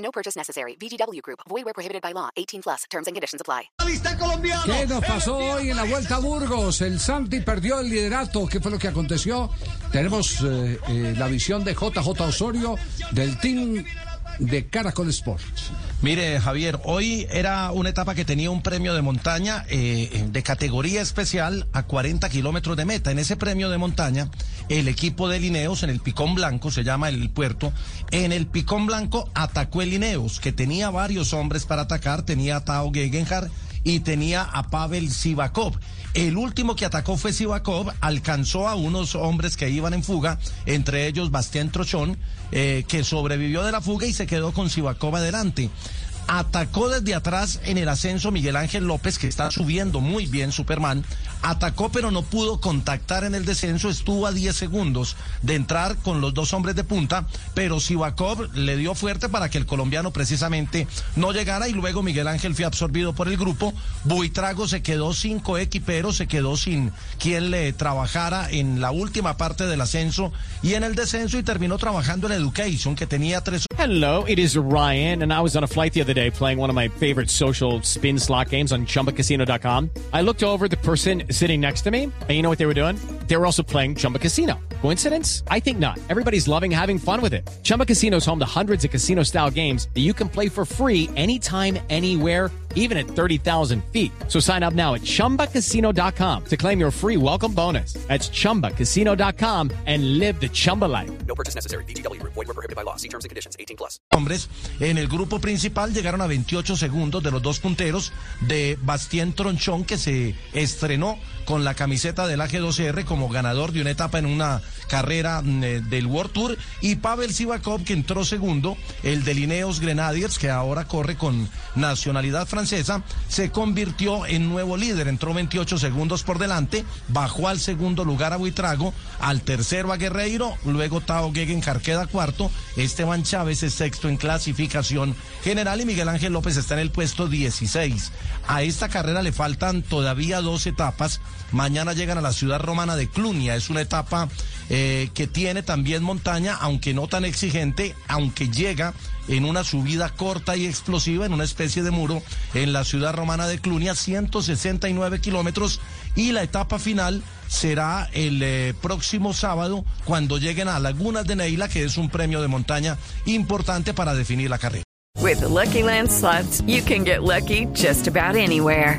No purchase necessary. VGW Group. Void where prohibited by law. 18 plus. Terms and conditions apply. ¿Qué nos pasó hoy en la Vuelta a Burgos? El Santi perdió el liderato. ¿Qué fue lo que aconteció? Tenemos eh, eh, la visión de JJ Osorio del team de Caracol Sports. Mire, Javier, hoy era una etapa que tenía un premio de montaña eh, de categoría especial a 40 kilómetros de meta. En ese premio de montaña, el equipo de Lineos en el Picón Blanco, se llama el puerto, en el Picón Blanco atacó el Lineos, que tenía varios hombres para atacar, tenía a Tao Gegenhardt y tenía a Pavel Sivakov. El último que atacó fue Sivakov, alcanzó a unos hombres que iban en fuga, entre ellos Bastián Trochón, eh, que sobrevivió de la fuga y se quedó con Sivakov adelante. Atacó desde atrás en el ascenso Miguel Ángel López, que está subiendo muy bien Superman. Atacó pero no pudo contactar en el descenso. Estuvo a 10 segundos de entrar con los dos hombres de punta, pero Sivakov le dio fuerte para que el colombiano precisamente no llegara y luego Miguel Ángel fue absorbido por el grupo. Buitrago se quedó sin coequipero, se quedó sin quien le trabajara en la última parte del ascenso y en el descenso y terminó trabajando en Education, que tenía tres Hello, it is Ryan, and I was on a flight the other day playing one of my favorite social spin slot games on chumbacasino.com. I looked over the person sitting next to me, and you know what they were doing? They were also playing Chumba Casino. Coincidence? I think not. Everybody's loving having fun with it. Chumba Casino is home to hundreds of casino style games that you can play for free anytime, anywhere, even at 30,000 feet. So sign up now at chumbacasino.com to claim your free welcome bonus. That's chumbacasino.com and live the Chumba life. No purchase necessary. Group. Void where prohibited by law. See terms and conditions. 18 plus. hombres. En el grupo principal llegaron a 28 segundos de los dos punteros de Bastien Tronchón, que se estrenó con la camiseta del AG2R como ganador de una etapa en una carrera mm, eh, del World Tour, y Pavel Sivakov, que entró segundo, el de Lineos Grenadiers, que ahora corre con nacionalidad francesa, se convirtió en nuevo líder, entró 28 segundos por delante, bajó al segundo lugar a Buitrago, al tercero a Guerreiro, luego Tao Gegenhardt queda cuarto, Esteban Chávez es sexto en clasificación general y Miguel Ángel López está en el puesto 16. A esta carrera le faltan todavía dos etapas. Mañana llegan a la ciudad romana de Clunia. Es una etapa eh, que tiene también montaña, aunque no tan exigente, aunque llega en una subida corta y explosiva, en una especie de muro, en la ciudad romana de Clunia, 169 kilómetros. Y la etapa final será el eh, próximo sábado, cuando lleguen a Lagunas de Neila, que es un premio de montaña importante para definir la carrera. With the Lucky Land slots, you can get lucky just about anywhere.